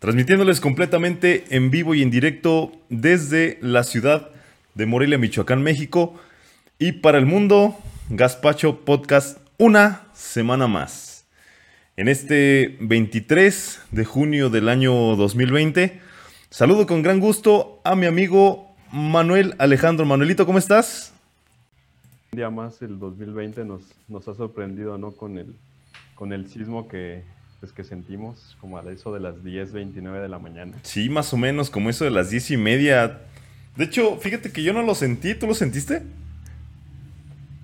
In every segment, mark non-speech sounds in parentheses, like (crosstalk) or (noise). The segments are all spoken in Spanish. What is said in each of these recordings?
transmitiéndoles completamente en vivo y en directo desde la ciudad de Morelia, Michoacán, México. Y para el mundo, Gaspacho Podcast, una semana más. En este 23 de junio del año 2020, saludo con gran gusto a mi amigo Manuel Alejandro. Manuelito, ¿cómo estás? Un día más, el 2020 nos, ha sorprendido, ¿no? Con el, con el sismo que, pues, que sentimos como a eso de las 10.29 de la mañana. Sí, más o menos, como eso de las 10 y media. De hecho, fíjate que yo no lo sentí, ¿tú lo sentiste?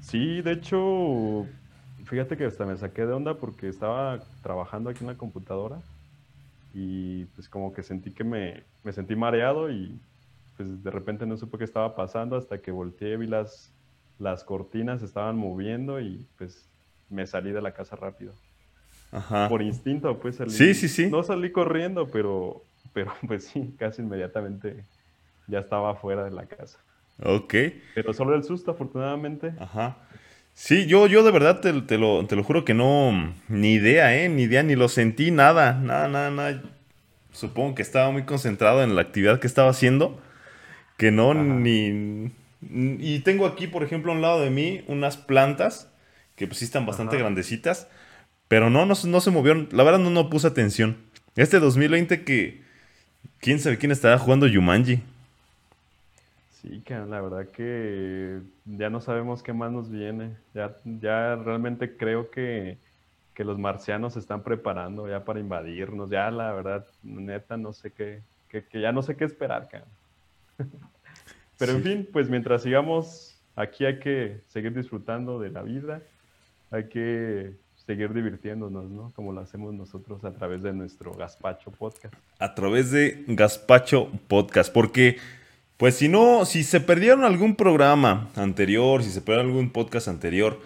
Sí, de hecho, fíjate que hasta me saqué de onda porque estaba trabajando aquí en la computadora y pues como que sentí que me, me sentí mareado y pues de repente no supe qué estaba pasando hasta que volteé, vi las, las cortinas estaban moviendo y pues me salí de la casa rápido. Por instinto, pues salí. Sí, sí, sí. No salí corriendo, pero, pero (laughs) pues sí, casi inmediatamente ya estaba fuera de la casa. Ok. Pero solo el susto, afortunadamente. Ajá. Sí, yo, yo de verdad te, lo, te lo juro que no, ni idea, ¿eh? Ni idea, ni lo sentí, nada, nada, nada, nada. Supongo que estaba muy concentrado en la actividad que estaba haciendo, que no, ni... Y tengo aquí, por ejemplo, a un lado de mí unas plantas que pues sí están bastante grandecitas pero no, no, se movieron. La verdad no, no puse atención. Este 2020 que... ¿Quién sabe quién estaba jugando Yumanji? Sí, que la verdad que ya no sabemos qué más nos viene. Ya, ya realmente creo que, los marcianos se están preparando ya para invadirnos. Ya la verdad, neta, no sé qué, que, ya no sé qué esperar, cara. (laughs) Pero en fin, pues mientras sigamos aquí hay que seguir disfrutando de la vida. Hay que seguir divirtiéndonos, ¿no? Como lo hacemos nosotros a través de nuestro Gaspacho Podcast. A través de Gaspacho Podcast, porque pues si no, si se perdieron algún programa anterior, si se perdieron algún podcast anterior,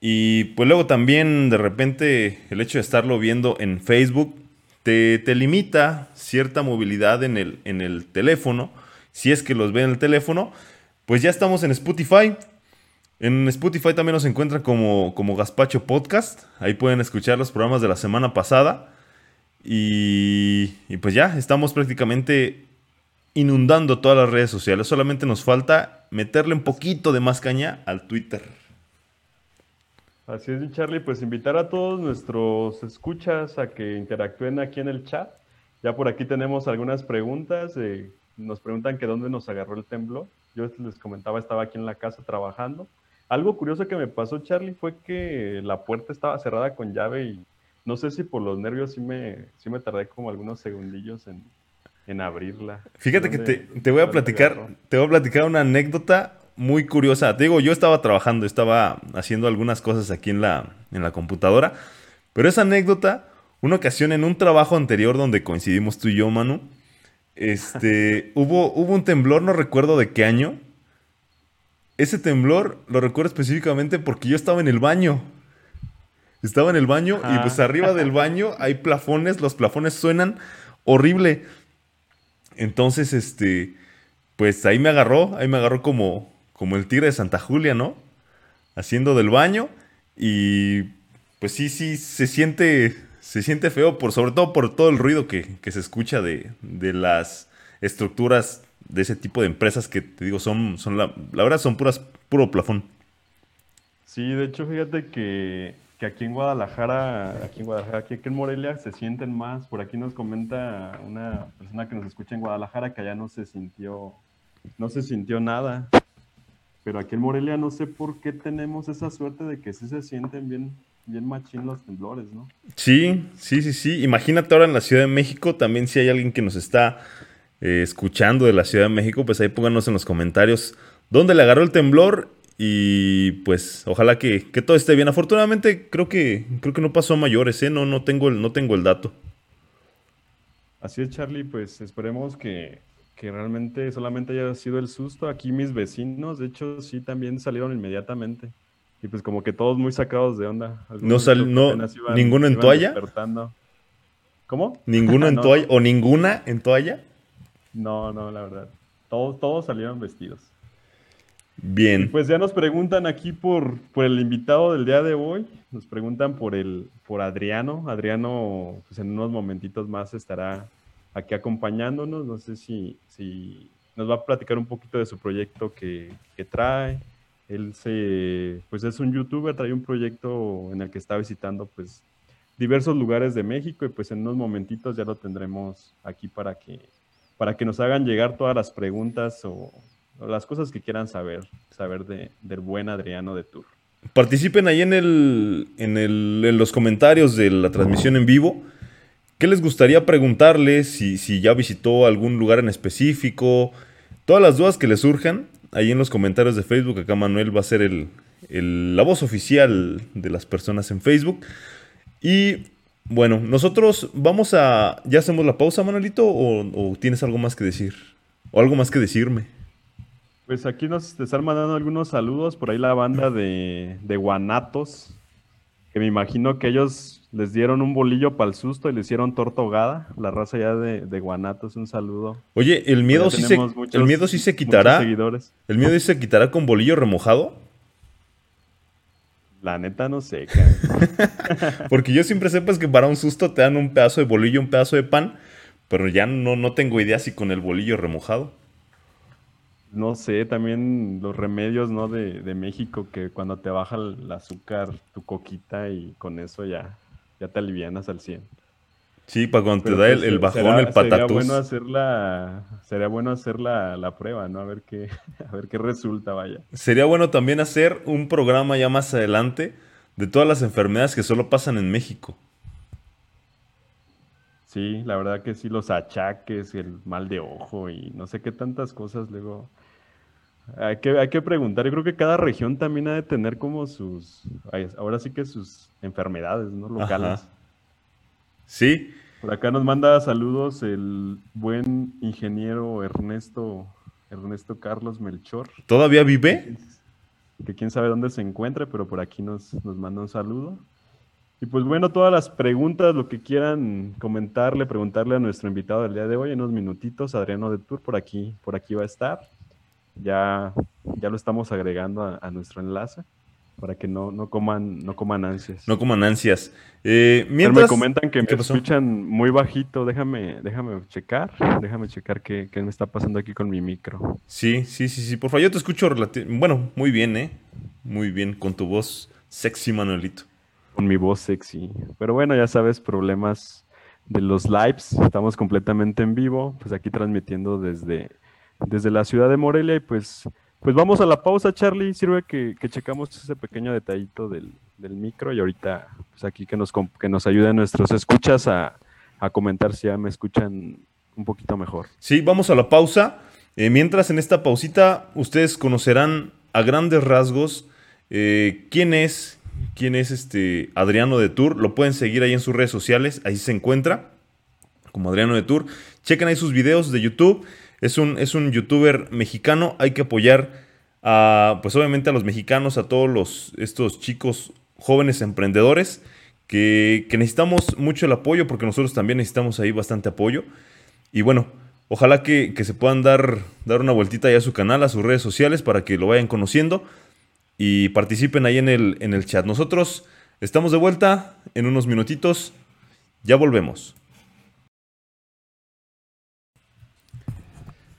y pues luego también de repente el hecho de estarlo viendo en Facebook te, te limita cierta movilidad en el, en el teléfono, si es que los ve en el teléfono, pues ya estamos en Spotify. En Spotify también nos encuentran como, como Gaspacho Podcast. Ahí pueden escuchar los programas de la semana pasada. Y, y, pues ya, estamos prácticamente inundando todas las redes sociales. Solamente nos falta meterle un poquito de más caña al Twitter. Así es, Charlie. Pues invitar a todos nuestros escuchas a que interactúen aquí en el chat. Ya por aquí tenemos algunas preguntas. nos preguntan que dónde nos agarró el temblor. Yo les comentaba, estaba aquí en la casa trabajando algo curioso que me pasó, Charlie, fue que la puerta estaba cerrada con llave y no sé si por los nervios sí me, sí me tardé como algunos segundillos en, abrirla. Fíjate que te, voy a platicar, te voy a platicar una anécdota muy curiosa. Te digo, yo estaba trabajando, estaba haciendo algunas cosas aquí en la, en la computadora, pero esa anécdota, una ocasión en un trabajo anterior donde coincidimos tú y yo, Manu, este, (laughs) hubo, hubo un temblor, no recuerdo de qué año, ese temblor lo recuerdo específicamente porque yo estaba en el baño. Estaba en el baño y pues arriba del baño hay plafones, los plafones suenan horrible. Entonces, este, pues ahí me agarró, ahí me agarró como, como el tigre de Santa Julia, ¿no? Haciendo del baño y pues sí, sí, se siente, se siente feo, por, sobre todo por todo el ruido que, se escucha de, de las estructuras de ese tipo de empresas que te digo son, son la, la verdad son puras, puro plafón. Sí, de hecho, fíjate que, aquí en Guadalajara, aquí en Guadalajara, aquí en Morelia se sienten más. Por aquí nos comenta una persona que nos escucha en Guadalajara que allá no se sintió, no se sintió nada. Pero aquí en Morelia no sé por qué tenemos esa suerte de que sí se sienten bien, bien machín los temblores, ¿no? Sí, sí, sí, sí. Imagínate ahora en la Ciudad de México también si hay alguien que nos está eh, escuchando de la Ciudad de México, pues ahí pónganos en los comentarios dónde le agarró el temblor y pues ojalá que, todo esté bien. Afortunadamente creo que, creo que no pasó a mayores, ¿eh? no, no, tengo el, no tengo el dato. Así es, Charlie, pues esperemos que, realmente solamente haya sido el susto. Aquí mis vecinos, de hecho, sí también salieron inmediatamente. Y pues como que todos muy sacados de onda. no sal, no, ninguno en toalla. ¿Cómo? ¿Ninguno en (laughs) toalla o ninguna en toalla? No, no, la verdad. Todos, todos salieron vestidos. Bien. pues ya nos preguntan aquí por, por el invitado del día de hoy. Nos preguntan por el, por Adriano. Adriano, pues en unos momentitos más estará aquí acompañándonos. No sé si, si nos va a platicar un poquito de su proyecto que, que trae. Él se, pues es un youtuber, trae un proyecto en el que está visitando pues diversos lugares de México y pues en unos momentitos ya lo tendremos aquí para que, para que nos hagan llegar todas las preguntas o, las cosas que quieran saber, saber de, del buen Adriano de Tour. Participen ahí en, el, en, el, en los comentarios de la transmisión en vivo. ¿Qué les gustaría preguntarle? Si, si ya visitó algún lugar en específico. Todas las dudas que les surjan, ahí en los comentarios de Facebook. Acá Manuel va a ser el, la voz oficial de las personas en Facebook. Y bueno, nosotros vamos a... ¿Ya hacemos la pausa, Manuelito? ¿O, o tienes algo más que decir? ¿O algo más que decirme? Pues aquí nos están mandando algunos saludos. Por ahí la banda de, de Guanatos. Que me imagino que ellos les dieron un bolillo para el susto y le hicieron torta ahogada. La raza ya de, de Guanatos, un saludo. Oye, ¿el miedo, sí se, ¿el miedo sí se quitará? ¿El miedo sí se quitará con bolillo remojado? La neta no sé. (laughs) Porque yo siempre sepas que para un susto te dan un pedazo de bolillo, un pedazo de pan, pero ya no, no tengo idea si con el bolillo remojado no sé, también los remedios, ¿no? De, de, México, que cuando te baja el azúcar, tu coquita y con eso ya, ya te alivianas al 100. Sí, para cuando te da el, pues, bajón, el patatús. Sería bueno hacer la, sería bueno hacer la, la, prueba, ¿no? A ver qué, (laughs) a ver qué resulta, vaya. Sería bueno también hacer un programa ya más adelante de todas las enfermedades que solo pasan en México. Sí, la verdad que sí, los achaques, el mal de ojo y no sé qué tantas cosas luego hay que, hay que preguntar, yo creo que cada región también ha de tener como sus, ahora sí que sus enfermedades, ¿no? Locales. Sí. Por acá nos manda saludos el buen ingeniero Ernesto, Ernesto Carlos Melchor. ¿Todavía vive? Que quién sabe dónde se encuentre, pero por aquí nos, nos manda un saludo. Y pues bueno, todas las preguntas, lo que quieran comentarle, preguntarle a nuestro invitado del día de hoy, en unos minutitos, Adriano de Tour, por aquí, por aquí va a estar ya, ya lo estamos agregando a, nuestro enlace para que no, no, coman, no coman ansias. No coman ansias. Eh, mientras... me comentan que me escuchan muy bajito. Déjame, déjame checar. Déjame checar qué, qué, me está pasando aquí con mi micro. Sí, sí, sí, sí. Por favor, yo te escucho bueno, muy bien, ¿eh? Muy bien, con tu voz sexy, Manuelito. Con mi voz sexy. Pero bueno, ya sabes, problemas de los lives. Estamos completamente en vivo. Pues aquí transmitiendo desde desde la ciudad de Morelia y pues, pues vamos a la pausa, Charlie. Sirve que, checamos ese pequeño detallito del, del, micro y ahorita pues aquí que nos, que nos ayuden nuestros escuchas a, a, comentar si ya me escuchan un poquito mejor. Sí, vamos a la pausa. Eh, mientras en esta pausita ustedes conocerán a grandes rasgos eh, quién es, quién es este Adriano de Tour. Lo pueden seguir ahí en sus redes sociales, ahí se encuentra como Adriano de Tour. Chequen ahí sus videos de YouTube. Es un, es un youtuber mexicano. Hay que apoyar a, pues obviamente a los mexicanos, a todos los, estos chicos jóvenes emprendedores que, necesitamos mucho el apoyo porque nosotros también necesitamos ahí bastante apoyo. Y bueno, ojalá que, se puedan dar, dar una vueltita ahí a su canal, a sus redes sociales para que lo vayan conociendo y participen ahí en el, en el chat. Nosotros estamos de vuelta en unos minutitos. Ya volvemos.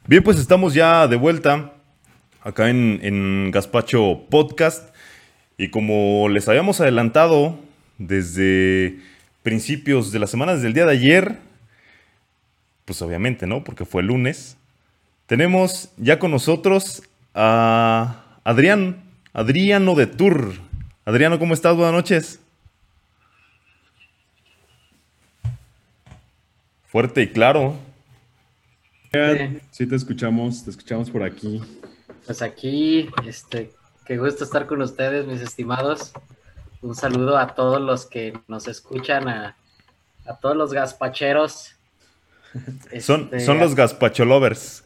Bien, pues estamos ya de vuelta acá en, en Gaspacho Podcast. Y como les habíamos adelantado desde principios de la semana, desde el día de ayer, pues obviamente, ¿no? Porque fue el lunes. Tenemos ya con nosotros a Adrián, Adriano de Tour. Adriano, ¿cómo estás? Buenas noches. Fuerte y claro. Sí, te escuchamos, te escuchamos por aquí. Pues aquí, este, qué gusto estar con ustedes, mis estimados. Un saludo a todos los que nos escuchan, a, todos los gaspacheros. (laughs) son, este, son los gaspacholovers.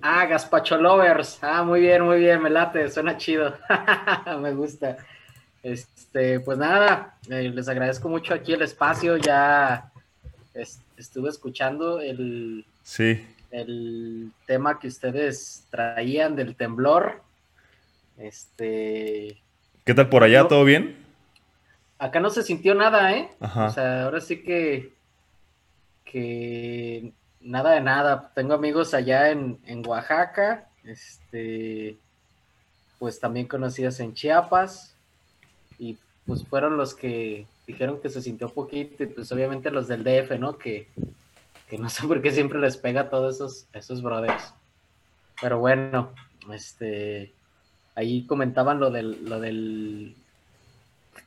Ah, gaspacholovers. Ah, muy bien, muy bien, me late, suena chido. (laughs) me gusta. Este, pues nada, eh, les agradezco mucho aquí el espacio. Ya estuve escuchando el, sí el tema que ustedes traían del temblor. Este. ¿Qué tal por allá? ¿Todo bien? Acá no se sintió nada, ¿eh? O sea, ahora sí que. que nada de nada. Tengo amigos allá en, en Oaxaca, este, pues también conocidos en Chiapas, y pues fueron los que dijeron que se sintió poquito, y pues obviamente los del DF, ¿no? Que, que no sé por qué siempre les pega a todos esos, esos brothers. Pero bueno, este, ahí comentaban lo del, lo del,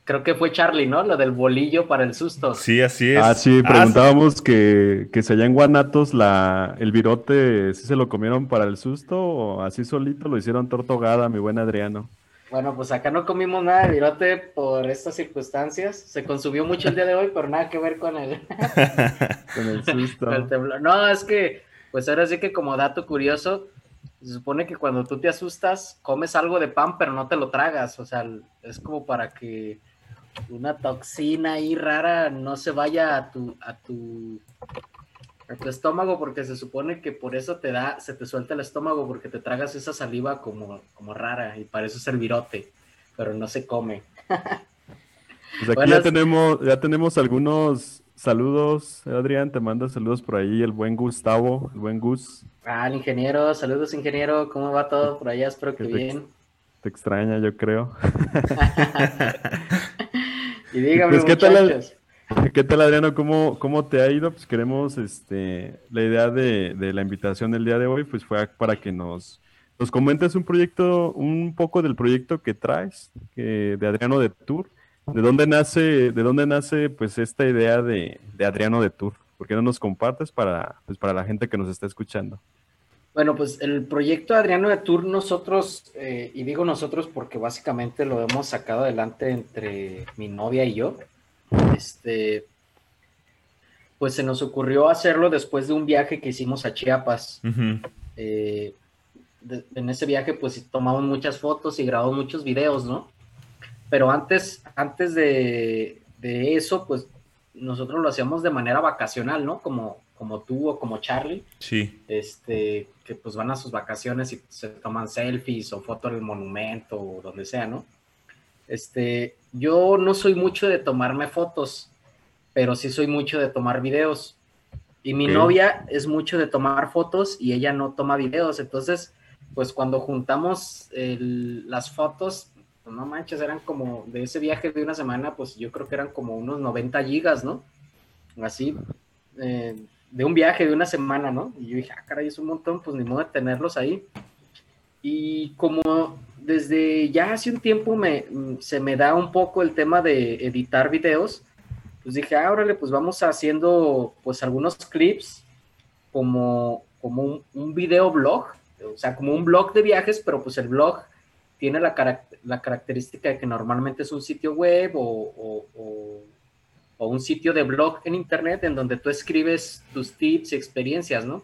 creo que fue Charlie, ¿no? Lo del bolillo para el susto. Sí, así es. Ah, sí, preguntábamos que, que si allá en Guanatos la, el virote, si se lo comieron para el susto o así solito lo hicieron tortogada, mi buen Adriano. Bueno, pues acá no comimos nada de virote por estas circunstancias. Se consumió mucho el día de hoy, pero nada que ver con el, (laughs) con el susto. (laughs) no, es que, pues ahora sí que como dato curioso, se supone que cuando tú te asustas, comes algo de pan, pero no te lo tragas. O sea, es como para que una toxina ahí rara no se vaya a tu, a tu a tu estómago porque se supone que por eso te da, se te suelta el estómago porque te tragas esa saliva como, como rara y para eso es el virote, pero no se come. Pues aquí ya tenemos, ya tenemos algunos saludos, Adrián, te manda saludos por ahí el buen Gustavo, el buen Gus. Ah, el ingeniero, saludos ingeniero, ¿cómo va todo por allá? Espero que, bien. Te extraña, yo creo. (laughs) y dígame, pues, ¿qué tal, (laughs) ¿Qué tal, Adriano? ¿Cómo, ¿Cómo te ha ido? Pues queremos, este, la idea de, la invitación del día de hoy, pues fue para que nos, nos comentes un proyecto, un poco del proyecto que traes, de Adriano de Tour. ¿De dónde nace, de dónde nace, pues, esta idea de, Adriano de Tour? ¿Por qué no nos compartes para, pues, para la gente que nos está escuchando? Bueno, pues el proyecto Adriano de Tour, nosotros, eh, y digo nosotros porque básicamente lo hemos sacado adelante entre mi novia y yo este, pues se nos ocurrió hacerlo después de un viaje que hicimos a Chiapas. Eh, en ese viaje, pues tomamos muchas fotos y grabamos muchos videos, ¿no? Pero antes, antes de, eso, pues nosotros lo hacíamos de manera vacacional, ¿no? Como, como tú o como Charlie. Sí. Este, que pues van a sus vacaciones y se toman selfies o fotos del monumento o donde sea, ¿no? Este, yo no soy mucho de tomarme fotos, pero sí soy mucho de tomar videos. Y mi novia es mucho de tomar fotos y ella no toma videos. Entonces, pues cuando juntamos las fotos, pues no manches, eran como de ese viaje de una semana, pues yo creo que eran como unos 90 gigas, ¿no? Así, eh, de un viaje de una semana, ¿no? Y yo dije, ah, caray, es un montón, pues ni modo de tenerlos ahí. Y como desde ya hace un tiempo me, se me da un poco el tema de editar videos, pues dije, ah, órale, pues vamos haciendo pues algunos clips como, como un, video blog, o sea, como un blog de viajes, pero pues el blog tiene la, característica de que normalmente es un sitio web o, o, o, un sitio de blog en internet en donde tú escribes tus tips y experiencias, ¿no?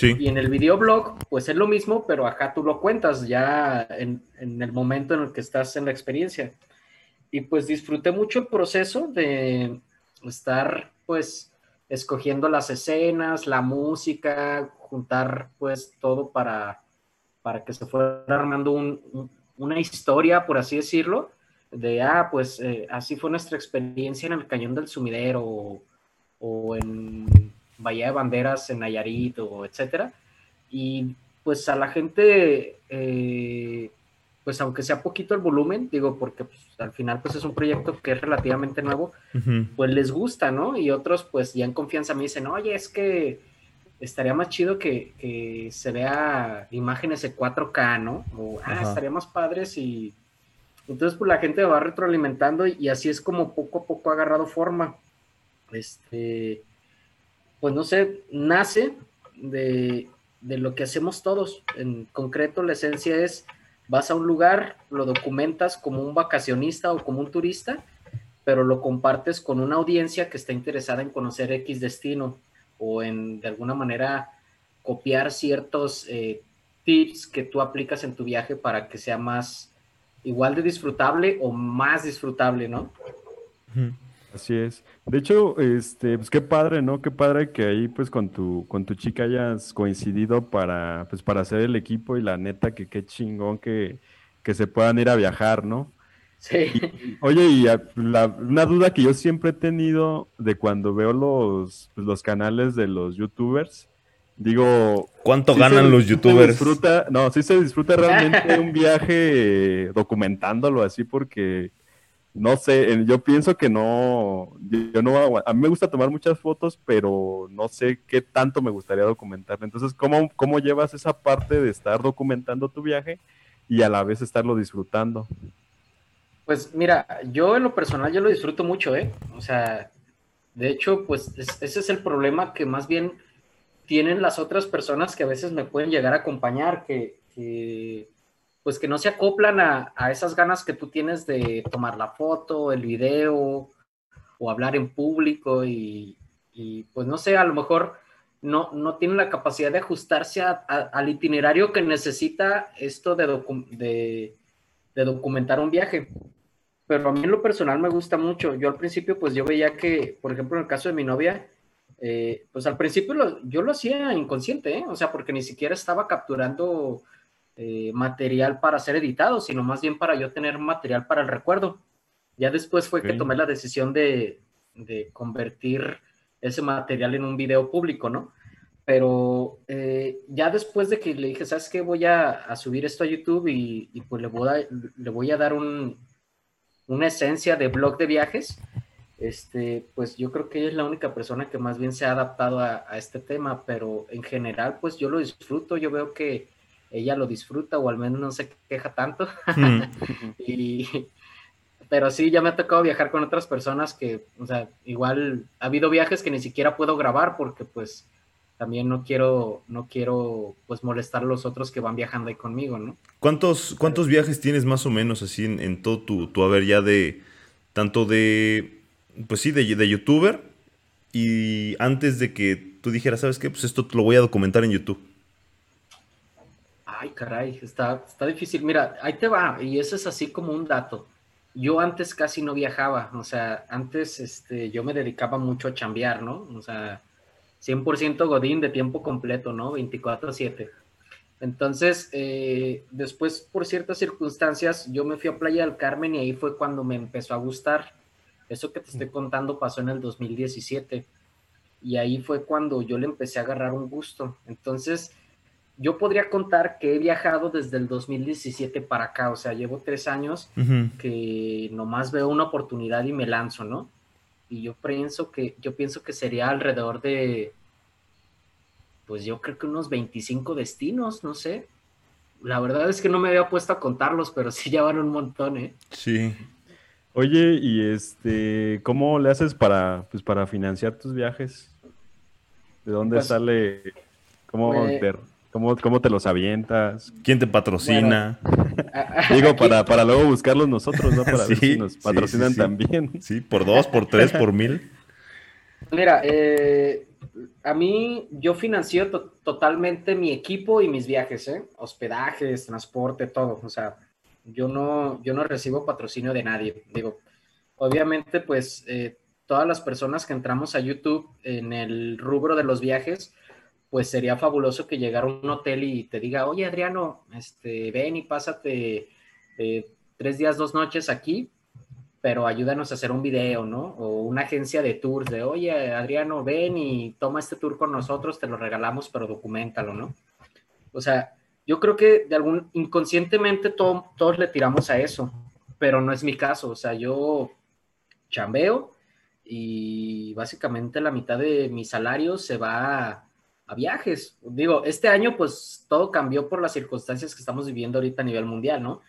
Y en el videoblog, pues es lo mismo, pero acá tú lo cuentas ya en, el momento en el que estás en la experiencia. Y pues disfruté mucho el proceso de estar pues escogiendo las escenas, la música, juntar pues todo para, para que se fuera armando una historia, por así decirlo, de, ah, pues eh, así fue nuestra experiencia en el Cañón del Sumidero o en Bahía de Banderas en Nayarit o etcétera. Y pues a la gente, eh, pues aunque sea poquito el volumen, digo, porque pues, al final pues es un proyecto que es relativamente nuevo, pues les gusta, ¿no? Y otros pues ya en confianza me dicen, oye, es que estaría más chido que, se vea imágenes de 4K, ¿no? O, ah, estaría más padres y... Entonces, pues la gente va retroalimentando y así es como poco a poco ha agarrado forma. Este, pues no sé, nace de, lo que hacemos todos. En concreto, la esencia es, vas a un lugar, lo documentas como un vacacionista o como un turista, pero lo compartes con una audiencia que está interesada en conocer X destino o en, de alguna manera, copiar ciertos eh, tips que tú aplicas en tu viaje para que sea más igual de disfrutable o más disfrutable, ¿no? Así es. De hecho, este, pues qué padre, ¿no? Qué padre que ahí, pues, con tu, con tu chica hayas coincidido para, pues, para hacer el equipo y la neta que qué chingón que, que se puedan ir a viajar, ¿no? Sí. oye, y una duda que yo siempre he tenido de cuando veo los, pues, los canales de los youtubers, Digo, ¿cuánto ganan los youtubers? Disfruta, no, sí se disfruta realmente un viaje documentándolo así porque no sé, yo pienso que no, yo no, a mí me gusta tomar muchas fotos, pero no sé qué tanto me gustaría documentar. Entonces, ¿cómo, cómo llevas esa parte de estar documentando tu viaje y a la vez estarlo disfrutando? Pues mira, yo en lo personal yo lo disfruto mucho, ¿eh? O sea, de hecho, pues ese es el problema que más bien tienen las otras personas que a veces me pueden llegar a acompañar, que, que pues que no se acoplan a, esas ganas que tú tienes de tomar la foto, el video o hablar en público y, pues no sé, a lo mejor no, no tienen la capacidad de ajustarse al itinerario que necesita esto de, de, documentar un viaje. Pero a mí lo personal me gusta mucho. Yo al principio pues yo veía que, por ejemplo, en el caso de mi novia, eh, pues al principio yo lo hacía inconsciente, ¿eh? o sea, porque ni siquiera estaba capturando eh, material para ser editado, sino más bien para yo tener material para el recuerdo. Ya después fue que tomé la decisión de, convertir ese material en un video público, ¿no? Pero eh, ya después de que le dije, ¿sabes qué? Voy a, subir esto a YouTube y, pues le voy a, le voy a dar un, una esencia de blog de viajes, este, pues yo creo que ella es la única persona que más bien se ha adaptado a, a este tema, pero en general, pues yo lo disfruto, yo veo que ella lo disfruta o al menos no se queja tanto. Mm. (laughs) pero sí, ya me ha tocado viajar con otras personas que, o sea, igual ha habido viajes que ni siquiera puedo grabar porque pues también no quiero, no quiero pues molestar a los otros que van viajando ahí conmigo, ¿no? ¿Cuántos, cuántos viajes tienes más o menos así en, todo tu, tu, haber ya de, tanto de, pues sí, de, de youtuber y antes de que tú dijeras, ¿sabes qué? Pues esto lo voy a documentar en YouTube. Ay, caray, está, está difícil. Mira, ahí te va, y eso es así como un dato. Yo antes casi no viajaba, o sea, antes este, yo me dedicaba mucho a chambear, ¿no? O sea, 100% Godín de tiempo completo, ¿no? 24/7. Entonces, eh, después, por ciertas circunstancias, yo me fui a Playa del Carmen y ahí fue cuando me empezó a gustar. Eso que te estoy contando pasó en el 2017. Y ahí fue cuando yo le empecé a agarrar un gusto. Entonces, yo podría contar que he viajado desde el 2017 para acá, o sea, llevo tres años que nomás veo una oportunidad y me lanzo, ¿no? Y yo pienso que, yo pienso que sería alrededor de, pues yo creo que unos 25 destinos, no sé. La verdad es que no me había puesto a contarlos, pero (laughs) sí ya van un montón, ¿eh? Sí. Oye, y este, ¿cómo le haces para, pues, para financiar tus viajes? ¿De dónde pues, sale? ¿Cómo pues, ¿Cómo, te los avientas? ¿Quién te patrocina? Digo, (laughs) para, para luego buscarlos nosotros, ¿no? Para (laughs) ver si nos patrocinan también. Sí, por dos, por tres, por mil. Mira, eh, a mí yo financio totalmente mi equipo y mis viajes, ¿eh? Hospedajes, transporte, todo. O sea, yo no, yo no recibo patrocinio de nadie. Digo, obviamente, pues eh, todas las personas que entramos a YouTube en el rubro de los viajes, pues sería fabuloso que llegara un hotel y te diga, oye Adriano, este, ven y pásate eh, tres días, dos noches aquí, pero ayúdanos a hacer un video, ¿no? O una agencia de tours de, oye Adriano, ven y toma este tour con nosotros, te lo regalamos, pero documentalo, ¿no? O sea, yo creo que de algún, inconscientemente todos le tiramos a eso, pero no es mi caso, o sea, yo chambeo y básicamente la mitad de mi salario se va a a viajes. Digo, este año pues todo cambió por las circunstancias que estamos viviendo ahorita a nivel mundial, ¿no?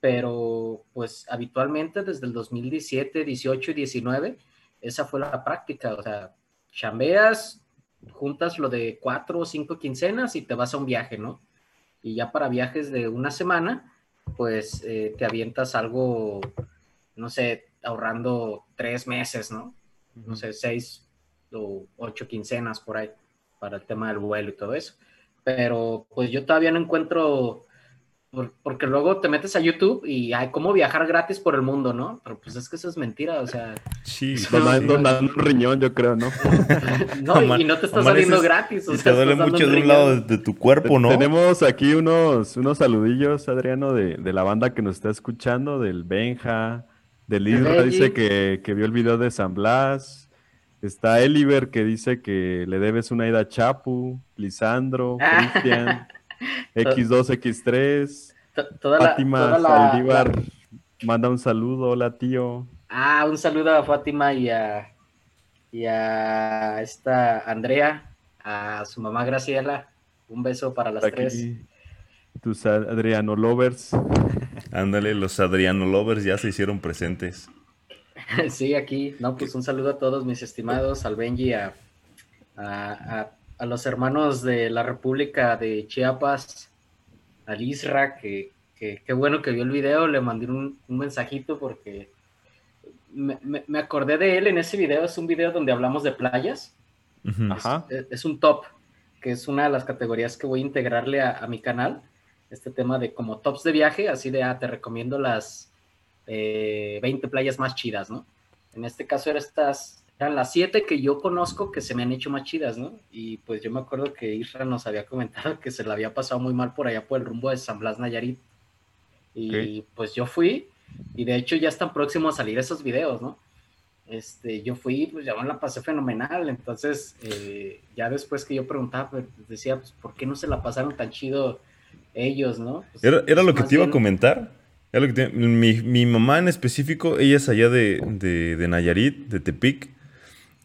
Pero pues habitualmente desde el 2017, 18 y 19, esa fue la práctica, o sea, chambeas, juntas lo de cuatro o cinco quincenas y te vas a un viaje, ¿no? Y ya para viajes de una semana, pues eh, te avientas algo, no sé, ahorrando tres meses, ¿no? No sé, seis o ocho quincenas por ahí para el tema del vuelo y todo eso. Pero pues yo todavía no encuentro, porque luego te metes a YouTube y hay cómo viajar gratis por el mundo, ¿no? Pero pues es que eso es mentira, o sea. Sí, donando, un riñón, yo creo, ¿no? (laughs) no, y no te está saliendo gratis. O te duele mucho de un lado de, tu cuerpo, ¿no? Tenemos aquí unos, unos saludillos, Adriano, de, de la banda que nos está escuchando, del Benja, del Isra, dice que, que vio el video de San Blas. Está Eliver que dice que le debes una ida a Chapu, Lisandro, Cristian, (laughs) X2, X3, toda la, Fátima toda la- Saldívar manda un saludo, hola tío. Ah, un saludo a Fátima y a, y a esta Andrea, a su mamá Graciela. Un beso para las Aquí, tres. tus Adriano Lovers. Ándale, los Adriano Lovers ya se hicieron presentes. (laughs) Sí, aquí. No, pues un saludo a todos mis estimados, al Benji, a, a, a- a los hermanos de la República de Chiapas, al Isra, que, que qué bueno que vio el video, le mandé un, un mensajito porque me, me- me acordé de él en ese video, es un video donde hablamos de playas. Es, es un top, que es una de las categorías que voy a integrarle a, a mi canal. Este tema de como tops de viaje, así de, ah, te recomiendo las eh, 20 playas más chidas, ¿no? En este caso eran estas, eran las 7 que yo conozco que se me han hecho más chidas, ¿no? Y pues yo me acuerdo que Isra nos había comentado que se le había pasado muy mal por allá por el rumbo de San Blas Nayarit. Y pues yo fui, y de hecho ya están próximos a salir esos videos, ¿no? Este, yo fui, pues ya me la pasé fenomenal. Entonces, eh, ya después que yo preguntaba, pues, decía, pues, ¿por qué no se la pasaron tan chido ellos, no? Pues, Era, era lo que te iba a comentar. Lo que te- mi, mi mamá en específico, ella es allá de, de- de Nayarit, de Tepic.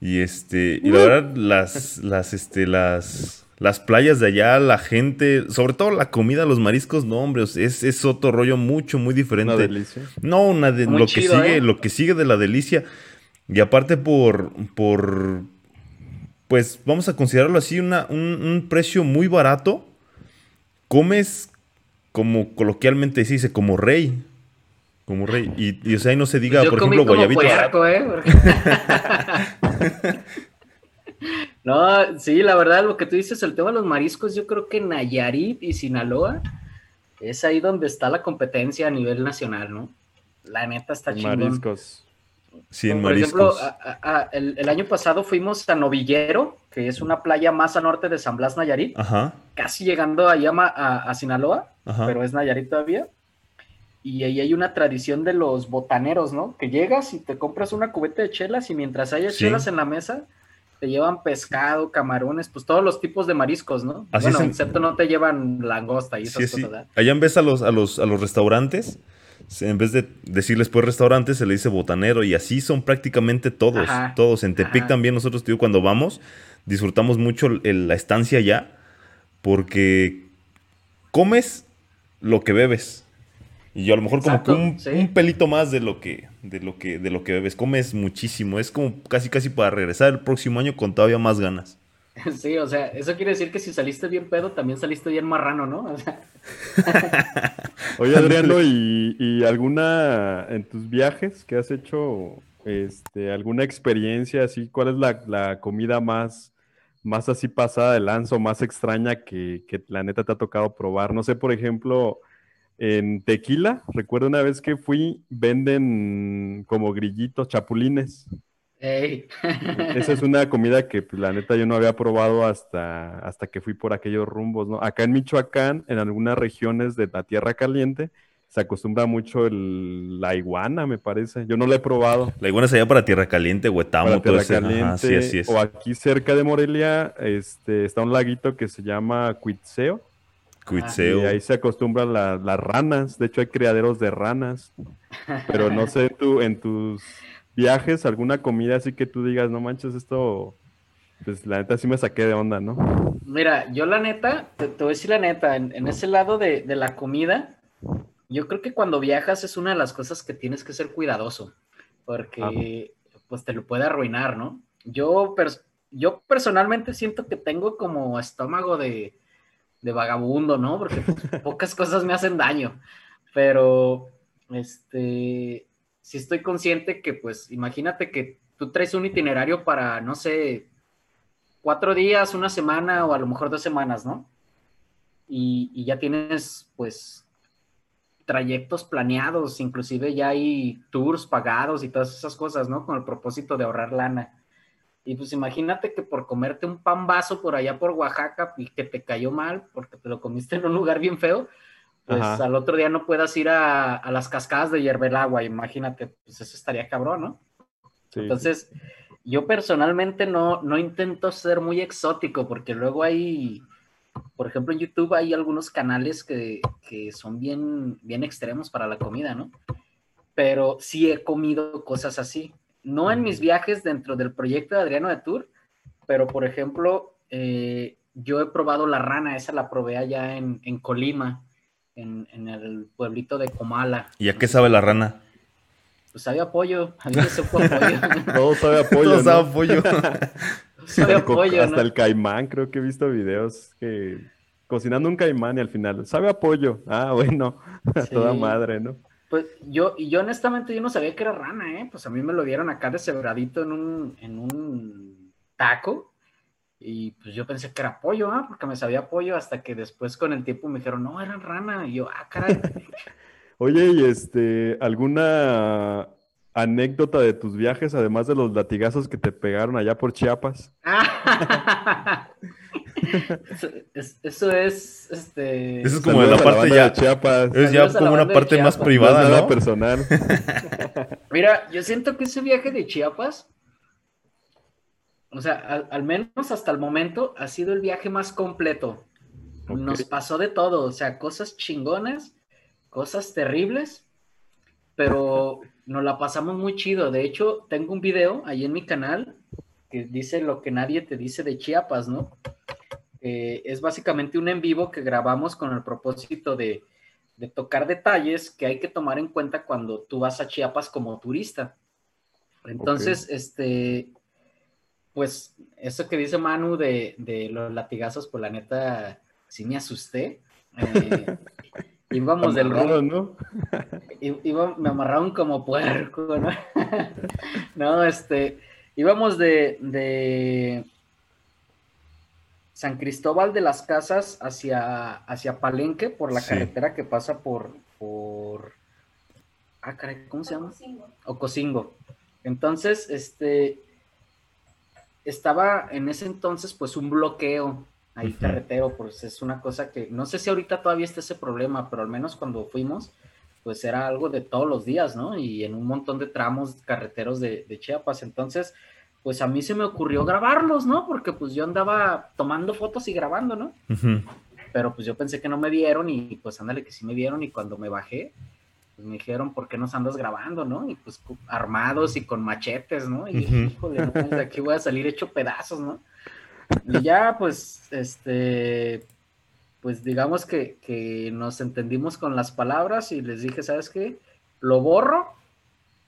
Y este, y la verdad, las, las, este, las, las playas de allá, la gente, sobre todo la comida, los mariscos, no, hombre, es, es otro rollo mucho, muy diferente. Una delicia. No, una de, lo que sigue, ¿eh? lo que sigue de la delicia. Y aparte por, por, pues vamos a considerarlo así, una, un, un precio muy barato. Comes como coloquialmente se dice, como rey. Como rey. Y, y, o sea, ahí no se diga, Yo por ejemplo, como guayabito. puerco, ¿eh? Porque- (laughs) no, sí, la verdad, lo que tú dices, el tema de los mariscos, yo creo que Nayarit y Sinaloa es ahí donde está la competencia a nivel nacional, ¿no? La neta está chingón. Mariscos. Sí, en Por ejemplo, a- a- a- el, el año pasado fuimos a Novillero, que es una playa más al norte de San Blas, Nayarit, Ajá, casi llegando ma- a, a Sinaloa, ajá. pero es Nayarit todavía. Y ahí hay una tradición de los botaneros, ¿no? Que llegas y te compras una cubeta de chelas y mientras haya Sí. chelas en la mesa, te llevan pescado, camarones, pues todos los tipos de mariscos, ¿no? Así bueno, en- excepto no te llevan langosta y esas Sí, sí. cosas, ¿verdad? Allá en vez a los, a los, a los restaurantes, en vez de decirles pues restaurante, se le dice botanero. Y así son prácticamente todos. Ajá, Todos. En Tepic ajá. también nosotros, tío, cuando vamos, disfrutamos mucho el- la estancia allá. Porque comes lo que bebes. Y yo a lo mejor como que un, sí. un pelito más de lo que, de lo que, de lo que bebes. Comes muchísimo. Es como casi casi para regresar el próximo año con todavía más ganas. (laughs) Sí, o sea, eso quiere decir que si saliste bien pedo, también saliste bien marrano, ¿no? O sea, (laughs) Oye, Adriano, ¿y, alguna en tus viajes que has hecho, este, alguna experiencia así? ¿Cuál es la, la comida más, más así pasada de lanzo, más extraña que, que la neta te ha tocado probar? No sé, por ejemplo, en Tequila, recuerdo una vez que fui, venden como grillitos, chapulines. Ey. (laughs) Esa es una comida que pues, la neta yo no había probado hasta, hasta que fui por aquellos rumbos, ¿no? Acá en Michoacán, en algunas regiones de la Tierra Caliente, se acostumbra mucho el- la iguana, me parece. Yo no la he probado. La iguana es allá para Tierra Caliente, Huetamo, Para todo ese. Ajá, Caliente, sí, así es. o aquí cerca de Morelia, este, está un laguito que se llama Cuitzeo, Cuitzeo. y ahí se acostumbran la- las ranas. De hecho, hay criaderos de ranas. Pero no sé, tú, en tus viajes, alguna comida así que tú digas, no manches, esto, pues la neta sí me saqué de onda, ¿no? Mira, yo la neta, te, te voy a decir la neta, en, en ese lado de, de la comida, yo creo que cuando viajas es una de las cosas que tienes que ser cuidadoso, porque pues te lo puede arruinar, ¿no? Yo, pers- yo personalmente siento que tengo como estómago de, de vagabundo, ¿no? Porque pues, (laughs) pocas cosas me hacen daño, pero este, sí estoy consciente que pues imagínate que tú traes un itinerario para, no sé, cuatro días, una semana o a lo mejor dos semanas, ¿no? Y, y ya tienes, pues, trayectos planeados, inclusive ya hay tours pagados y todas esas cosas, ¿no? Con el propósito de ahorrar lana. Y pues imagínate que por comerte un pan vaso por allá por Oaxaca y que te cayó mal porque te lo comiste en un lugar bien feo, pues Ajá. al otro día no puedas ir a, a las cascadas de Yerbelagua, imagínate, pues eso estaría cabrón, ¿no? Sí, Entonces, yo personalmente no, no intento ser muy exótico porque luego hay, por ejemplo, en YouTube hay algunos canales que, que son bien, bien extremos para la comida, ¿no? Pero sí he comido cosas así. No en mis viajes dentro del proyecto de Adriano de Tour, pero por ejemplo, eh, yo he probado la rana, esa la probé allá en, en Colima, en, en, el pueblito de Comala. ¿Y a qué sabe la rana? Pues sabe a pollo, a mí me supo a pollo. (laughs) Todo sabe a pollo, Todo ¿no? sabe a pollo. (laughs) sabe a El co- pollo, Hasta ¿no? el caimán, creo que he visto videos que cocinando un caimán y al final, sabe a pollo. Ah, bueno, (laughs) a Sí. toda madre, ¿no? Pues yo, y yo honestamente yo no sabía que era rana, ¿eh? Pues a mí me lo dieron acá deshebradito en un, en un taco. Y pues yo pensé que era pollo, ¿ah? Porque me sabía pollo hasta que después con el tiempo me dijeron, no, era rana. Y yo, ah, caray. (laughs) Oye, y este, ¿alguna anécdota de tus viajes, además de los latigazos que te pegaron allá por Chiapas? (laughs) Eso, es, eso es, este... Eso es como de la parte ya. de Chiapas. Es ya como una parte más. No privada, nada ¿no? personal. (laughs) Mira, yo siento que ese viaje de Chiapas, o sea, al, al menos hasta el momento, ha sido el viaje más completo. Nos pasó de todo, o sea, cosas chingonas, cosas terribles, pero nos la pasamos muy chido. De hecho, tengo un video ahí en mi canal que dice lo que nadie te dice de Chiapas, ¿no? Eh, es básicamente un en vivo que grabamos con el propósito de, de tocar detalles que hay que tomar en cuenta cuando tú vas a Chiapas como turista. Entonces, este, pues eso que dice Manu de, de los latigazos, pues la neta, sí me asusté. Eh, (laughs) íbamos del Amarrado, ¿no? (laughs) Iba- me amarraron como puerco, ¿no? (laughs) no, este, íbamos de, de San Cristóbal de las Casas hacia, hacia Palenque por la Sí. carretera que pasa por, por, ah, caray, ¿cómo se llama? Ocosingo. Entonces, este, estaba en ese entonces, pues, un bloqueo ahí carretero, pues es una cosa que, no sé si ahorita todavía está ese problema, pero al menos cuando fuimos, pues era algo de todos los días, ¿no? Y en un montón de tramos carreteros de, de Chiapas. Entonces, pues a mí se me ocurrió grabarlos, ¿no? Porque pues yo andaba tomando fotos y grabando, ¿no? Pero pues yo pensé que no me vieron y pues ándale que sí me vieron y cuando me bajé, pues me dijeron, ¿por qué nos andas grabando, no? Y pues armados y con machetes, ¿no? Y dije, Ujú. híjole, no, de aquí voy a salir hecho pedazos, ¿no? Y ya, pues, este, pues digamos que, que nos entendimos con las palabras y les dije, ¿sabes qué? Lo borro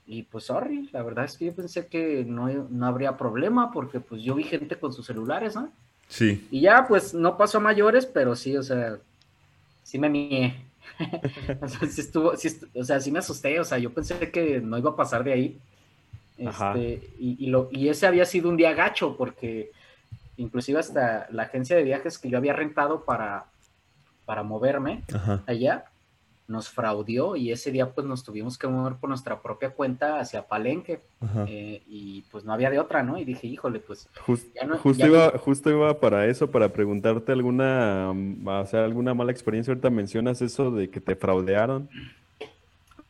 y pues, sorry, la verdad es que yo pensé que no, no habría problema porque pues yo vi gente con sus celulares, ¿no? Sí. Y ya, pues no pasó a mayores, pero sí, o sea, sí me mié. (laughs) o, sea, sí estuvo, sí estu- o sea, sí me asusté, o sea, yo pensé que no iba a pasar de ahí. Este, y, y lo, y ese había sido un día gacho, porque inclusive hasta la agencia de viajes que yo había rentado para, para moverme Ajá. allá, nos fraudió y ese día pues nos tuvimos que mover por nuestra propia cuenta hacia Palenque eh, y pues no había de otra, ¿no? Y dije, híjole, pues Ya no- justo, ya no- iba, justo iba para eso, para preguntarte alguna, mm, o sea, alguna mala experiencia. Ahorita mencionas eso de que te fraudearon.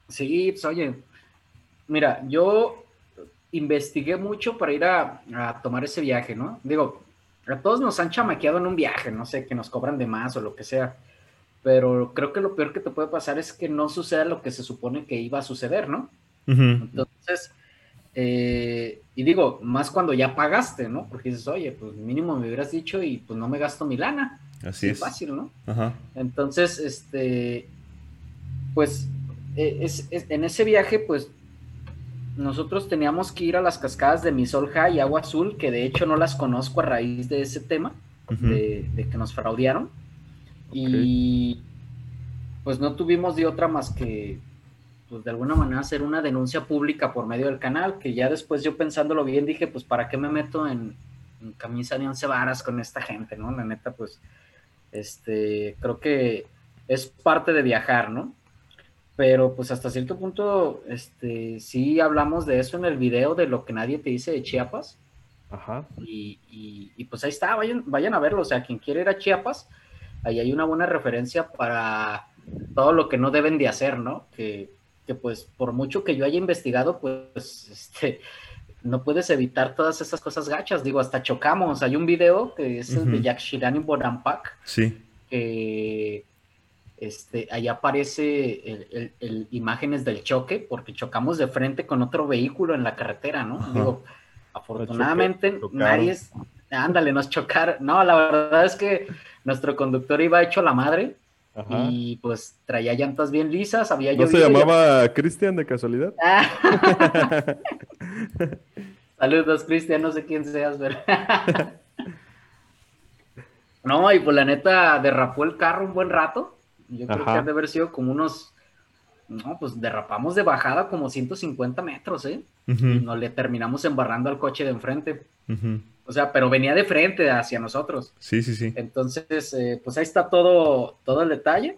Sí, pues oye, mira, yo investigué mucho para ir a, a tomar ese viaje, ¿no? Digo, a todos nos han chamaqueado en un viaje, no sé, que nos cobran de más o lo que sea, pero creo que lo peor que te puede pasar es que no suceda lo que se supone que iba a suceder, ¿no? Entonces, eh, y digo, más cuando ya pagaste, ¿no? Porque dices, oye, pues mínimo me hubieras dicho y pues no me gasto mi lana. Así Sí, es. fácil, ¿no? Ajá. Entonces, este, pues, eh, es, es- en ese viaje, pues, nosotros teníamos que ir a las cascadas de Misolja y Agua Azul, que de hecho no las conozco a raíz de ese tema, de, de que nos fraudearon. Y pues no tuvimos de otra más que, pues de alguna manera hacer una denuncia pública por medio del canal, que ya después yo pensándolo bien dije, pues, ¿para qué me meto en, en camisa de once varas con esta gente, no? La neta, pues, este, creo que es parte de viajar, ¿no? Pero pues hasta cierto punto, este, sí hablamos de eso en el video de lo que nadie te dice de Chiapas. Ajá. Y, y- y, pues ahí está, vayan, vayan a verlo. O sea, quien quiere ir a Chiapas, ahí hay una buena referencia para todo lo que no deben de hacer, ¿no? Que, que pues por mucho que yo haya investigado, pues (laughs) este, no puedes evitar todas esas cosas gachas. Digo, hasta chocamos. Hay un video que es el de. Jack Shiran Bonampak, Sí. que este, ahí aparece el, el- el- imágenes del choque, porque chocamos de frente con otro vehículo en la carretera, ¿no? Ajá. Digo, afortunadamente nadie ándale, nos chocaron. No, la verdad es que nuestro conductor iba hecho la madre Ajá. y pues traía llantas bien lisas, había ¿No se y- llamaba Cristian de casualidad? Ah. (laughs) Saludos, Cristian, no sé quién seas, pero... (laughs) no, y pues la neta derrapó el carro un buen rato. Yo creo que ha de haber sido como unos... No, pues derrapamos de bajada como 150 metros, ¿eh? Y Ujú, nos le terminamos embarrando al coche de enfrente. ujú. O sea, pero venía de frente hacia nosotros. Sí, sí, sí. Entonces, eh, pues ahí está todo, todo el detalle.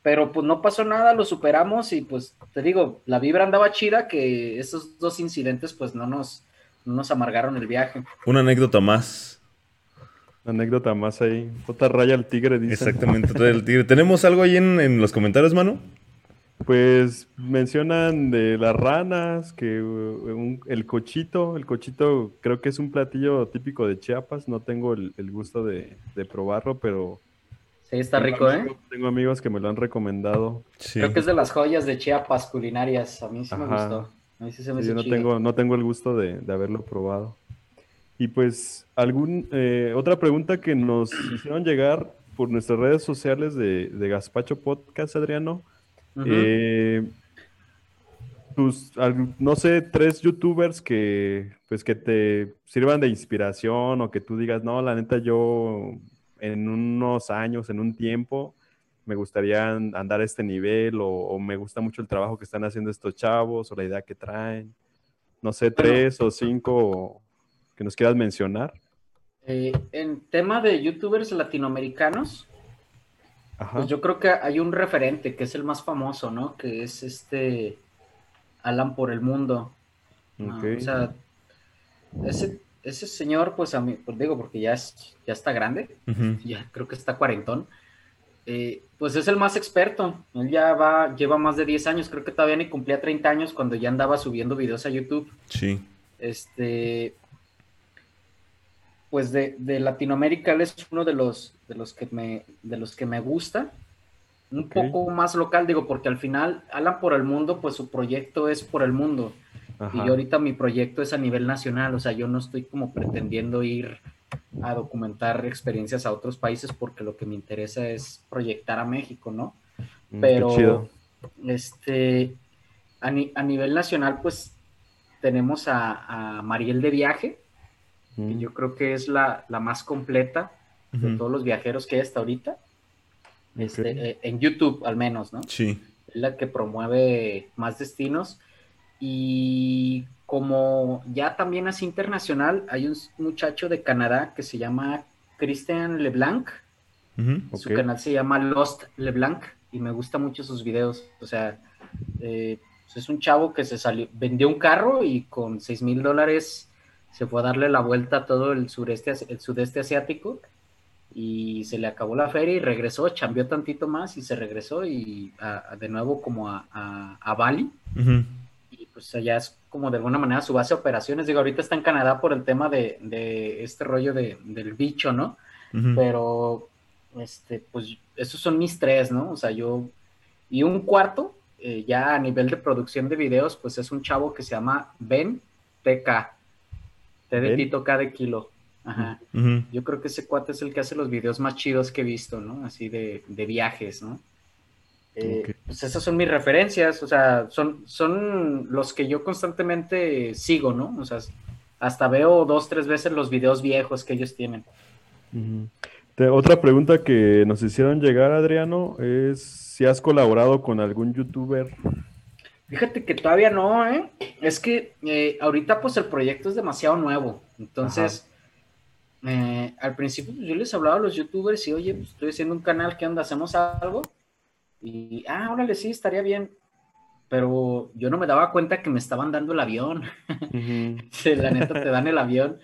Pero pues no pasó nada, lo superamos y pues te digo, la vibra andaba chida que esos dos incidentes pues no nos, no nos amargaron el viaje. Una anécdota más. Anécdota más ahí. Otra raya al tigre, dice. Exactamente. trae el (laughs) tigre. ¿Tenemos algo ahí en, en los comentarios, mano? Pues mencionan de las ranas, que uh, un- el cochito, el cochito creo que es un platillo típico de Chiapas, no tengo el, el gusto de, de probarlo, pero Sí, está tengo rico, ¿eh? amigos- Tengo amigos que me lo han recomendado. Sí. Creo que es de las joyas de Chiapas culinarias. A mí sí me Ajá. gustó. A mí sí se me Sí, yo no chido. tengo, no tengo el gusto de, de haberlo probado. Y pues, algún, eh, otra pregunta que nos hicieron llegar por nuestras redes sociales de, de Gaspacho Podcast, Adriano. Ujú. Eh, tus, al- no sé, tres youtubers que, pues, que te sirvan de inspiración o que tú digas, no, la neta, yo en unos años, en un tiempo, me gustaría an- andar a este nivel o, o me gusta mucho el trabajo que están haciendo estos chavos o la idea que traen. No sé, tres o cinco que nos quieras mencionar. Eh, en tema de youtubers latinoamericanos, Ajá. Pues yo creo que hay un referente que es el más famoso, ¿no? Que es este Alan por el mundo. Ah, o sea, ese, ese señor, pues a mí, pues digo, porque ya, es, ya está grande, ya creo que está cuarentón, eh, pues es el más experto. Él ya va, lleva más de 10 años, creo que todavía ni cumplía 30 años cuando ya andaba subiendo videos a YouTube. Sí. Este, pues de, de Latinoamérica él es uno de los, de los que me, de los que me gusta. Un poco más local, digo, porque al final Alan por el mundo, pues su proyecto es por el mundo. Ajá. Y yo ahorita mi proyecto es a nivel nacional, o sea, yo no estoy como pretendiendo ir a documentar experiencias a otros países porque lo que me interesa es proyectar a México, ¿no? Mm, Pero este a, ni- a nivel nacional, pues tenemos a, a Mariel de Viaje, que yo creo que es la, la más completa de todos los viajeros que hay hasta ahorita. Este, eh, en YouTube al menos, ¿no? Sí. Es la que promueve más destinos. Y como ya también es internacional, hay un muchacho de Canadá que se llama Christian LeBlanc. Su canal se llama Lost LeBlanc y me gustan mucho sus videos. O sea, eh, pues es un chavo que se salió, vendió un carro y con 6 mil dólares se fue a darle la vuelta a todo el sureste, el sudeste asiático y se le acabó la feria y regresó, cambió tantito más y se regresó y a- a- de nuevo como a, a- a Bali y pues allá es como de alguna manera su base de operaciones. Digo, ahorita está en Canadá por el tema de, de este rollo de- del bicho, ¿no? Pero este, pues esos son mis tres, ¿no? O sea, yo y un cuarto, eh, ya a nivel de producción de videos, pues es un chavo que se llama Ben TK, De. Tito K de kilo. Ajá. Yo creo que ese cuate es el que hace los videos más chidos que he visto, ¿no? Así de, de viajes, ¿no? Eh. Pues esas son mis referencias, o sea, son, son los que yo constantemente sigo, ¿no? O sea, hasta veo dos, tres veces los videos viejos que ellos tienen. Te- otra pregunta que nos hicieron llegar, Adriano, es si has colaborado con algún youtuber. Fíjate que todavía no, ¿eh? Es que eh, ahorita pues el proyecto es demasiado nuevo. Entonces, eh, al principio pues, yo les hablaba a los youtubers y, oye, pues estoy haciendo un canal, ¿qué onda? ¿Hacemos algo? Y, ah, órale, sí, estaría bien. Pero yo no me daba cuenta que me estaban dando el avión. (laughs) Sí, la neta te dan el (laughs) avión.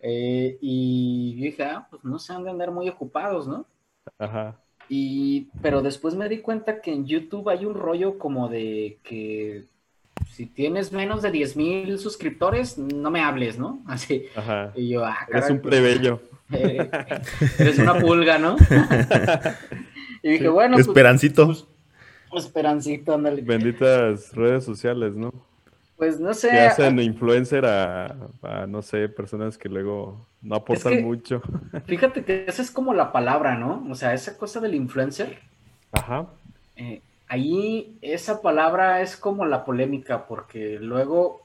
Eh, y yo dije, ah, pues no se han de andar muy ocupados, ¿no? Ajá. Y, pero después me di cuenta que en YouTube hay un rollo como de que si tienes menos de 10 mil suscriptores, no me hables, ¿no? (laughs) Así. Ajá. Y yo, ah, Eres caray, un pues, plebeyo. (laughs) eh, eres una pulga, ¿no? (laughs) y dije, bueno, pues, Esperancito. esperancito, ándale. Benditas redes sociales, ¿no? Pues no sé, Que hacen a- influencer a, a, no sé, personas que luego no aportan que- mucho. (laughs) fíjate que esa es como la palabra, ¿no? O sea, esa cosa del influencer, Ajá. eh, ahí esa palabra es como la polémica, porque luego,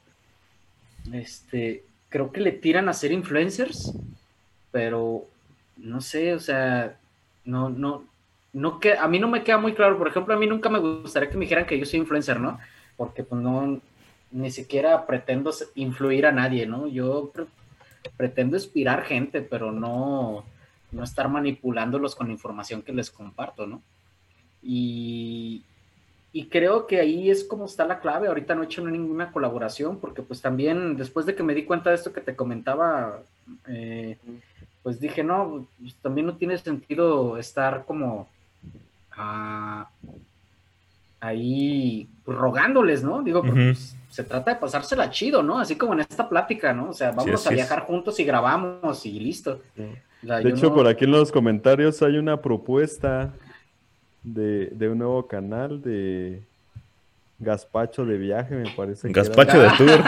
este, creo que le tiran a ser influencers, pero no sé, o sea, no, no, no que a mí no me queda muy claro. Por ejemplo, a mí nunca me gustaría que me dijeran que yo soy influencer, ¿no? Porque pues no, ni siquiera pretendo influir a nadie, ¿no? Yo pre- pretendo inspirar gente, pero no, no estar manipulándolos con la información que les comparto, ¿no? Y, y creo que ahí es como está la clave. Ahorita no he hecho ninguna colaboración porque pues también después de que me di cuenta de esto que te comentaba, eh, pues dije, no, pues, también no tiene sentido estar como ah, ahí pues, rogándoles, ¿no? Digo, Ujú. pues, se trata de pasársela chido, ¿no? Así como en esta plática, ¿no? O sea, vamos a es. viajar juntos y grabamos y listo. O sea, De hecho, no- por aquí en los comentarios hay una propuesta de, de un nuevo canal de Gaspacho de viaje, me parece. que era. Gazpacho de tour.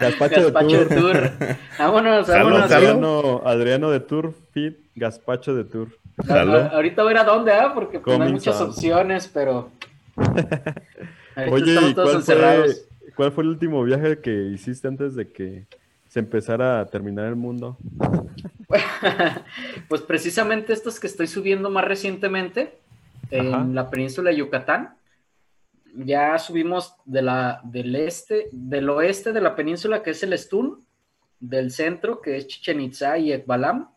Gaspacho de Tour. Vámonos, vámonos. Adriano, Adriano de Tour Fit, Gaspacho de Tour. Ahorita voy a ir a dónde, ¿ah? Porque pues, no hay muchas opciones, pero. (laughs) Oye, estamos ¿y todos cuál fue, encerrados. cuál fue el último viaje que hiciste antes de que se empezara a terminar el mundo? (laughs) pues precisamente estos que estoy subiendo más recientemente en Ajá. la península de Yucatán. Ya subimos de la, del este, del oeste de la península, que es el Estún, del centro, que es Chichen Itza y Ekbalam.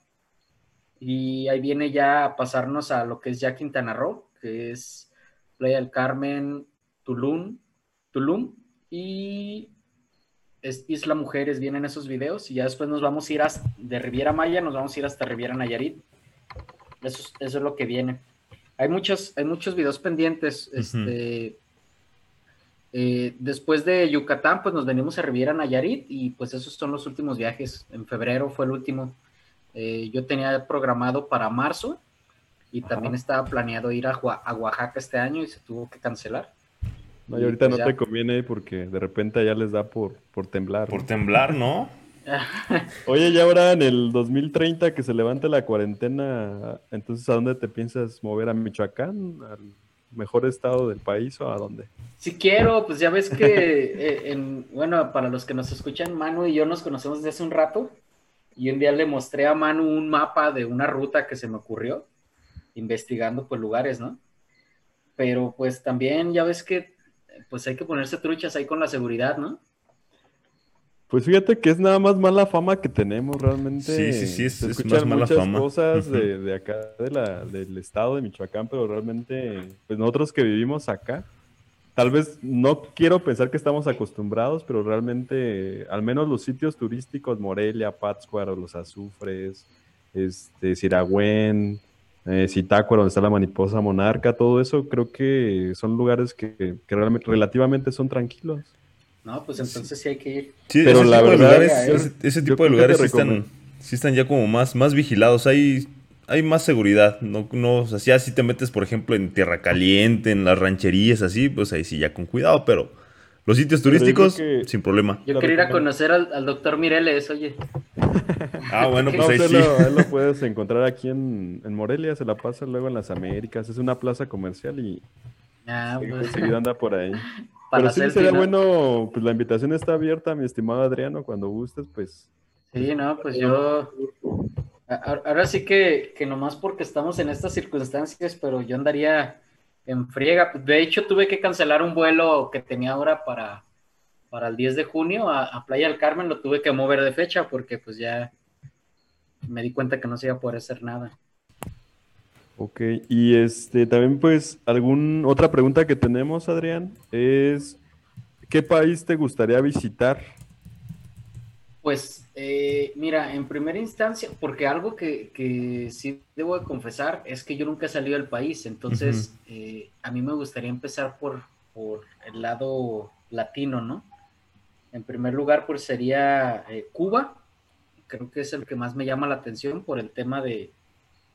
Y ahí viene ya a pasarnos a lo que es ya Quintana Roo, que es Playa del Carmen, Tulum, Tulum y es Isla Mujeres, vienen esos videos y ya después nos vamos a ir hasta, de Riviera Maya, nos vamos a ir hasta Riviera Nayarit. Eso, es- eso es lo que viene. Hay muchos, hay muchos videos pendientes. Este, eh, después de Yucatán, pues nos venimos a Riviera Nayarit y pues esos son los últimos viajes. En febrero fue el último. Eh, yo tenía programado para marzo y Ajá. también estaba planeado ir a, a Oaxaca este año y se tuvo que cancelar. No, y ahorita pues no ya. te conviene porque de repente ya les da por, por temblar. Por ¿no? temblar, ¿no? (laughs) Oye, ya ahora en el 2030 que se levante la cuarentena, entonces ¿a dónde te piensas mover? ¿A Michoacán? ¿Al mejor estado del país o a dónde? Si quiero, pues ya ves que, (laughs) eh, en, bueno, para los que nos escuchan, Manu y yo nos conocemos desde hace un rato y un día le mostré a Manu un mapa de una ruta que se me ocurrió, investigando pues lugares, ¿no? Pero pues también ya ves que pues hay que ponerse truchas ahí con la seguridad, ¿no? Pues fíjate que es nada más mala fama que tenemos realmente. Sí, sí, sí, es- Se es escuchan más mala muchas fama. cosas de, de acá, de la, del estado de Michoacán, pero realmente, pues nosotros que vivimos acá, tal vez no quiero pensar que estamos acostumbrados, pero realmente, al menos los sitios turísticos, Morelia, Pátzcuaro, Los Azufres, este, Siragüen, eh, Zitácuaro, donde está la mariposa monarca, todo eso, creo que son lugares que, que realmente, relativamente son tranquilos. No, pues entonces sí hay que ir. Sí, Pero ese la tipo de verdad, lugares, eh, ese, tipo de lugares sí están, sí están ya como más, más vigilados. Hay, hay más seguridad. No, no, o sea, si así te metes, por ejemplo, en Tierra Caliente, en las rancherías, así, pues ahí sí ya con cuidado, pero los sitios turísticos, que- sin problema. Yo quiero ir a conocer al, al doctor Mireles, oye. (laughs) Ah, bueno, (laughs) No, pues ahí sí. lo, él lo (laughs) puedes encontrar aquí en, en Morelia, se la pasa luego en las Américas, es una plaza comercial y Ah, sí, pues, seguido anda por ahí. para Pero sí selfie, sería ¿no? bueno, pues la invitación está abierta, mi estimado Adriano, cuando gustes, pues Sí, no, pues yo. Ahora sí que, que nomás porque estamos en estas circunstancias, pero yo andaría en friega. De hecho, tuve que cancelar un vuelo que tenía ahora para, para el 10 de junio a, Playa del Carmen, lo tuve que mover de fecha porque pues ya me di cuenta que no se iba a poder hacer nada. Ok, y este también pues algún otra pregunta que tenemos, Adrián, es ¿qué país te gustaría visitar? Pues eh, mira, en primera instancia, porque algo que, que sí debo de confesar es que yo nunca he salido del país, entonces eh, a mí me gustaría empezar por, por el lado latino, ¿no? En primer lugar, pues sería eh, Cuba, creo que es el que más me llama la atención por el tema de,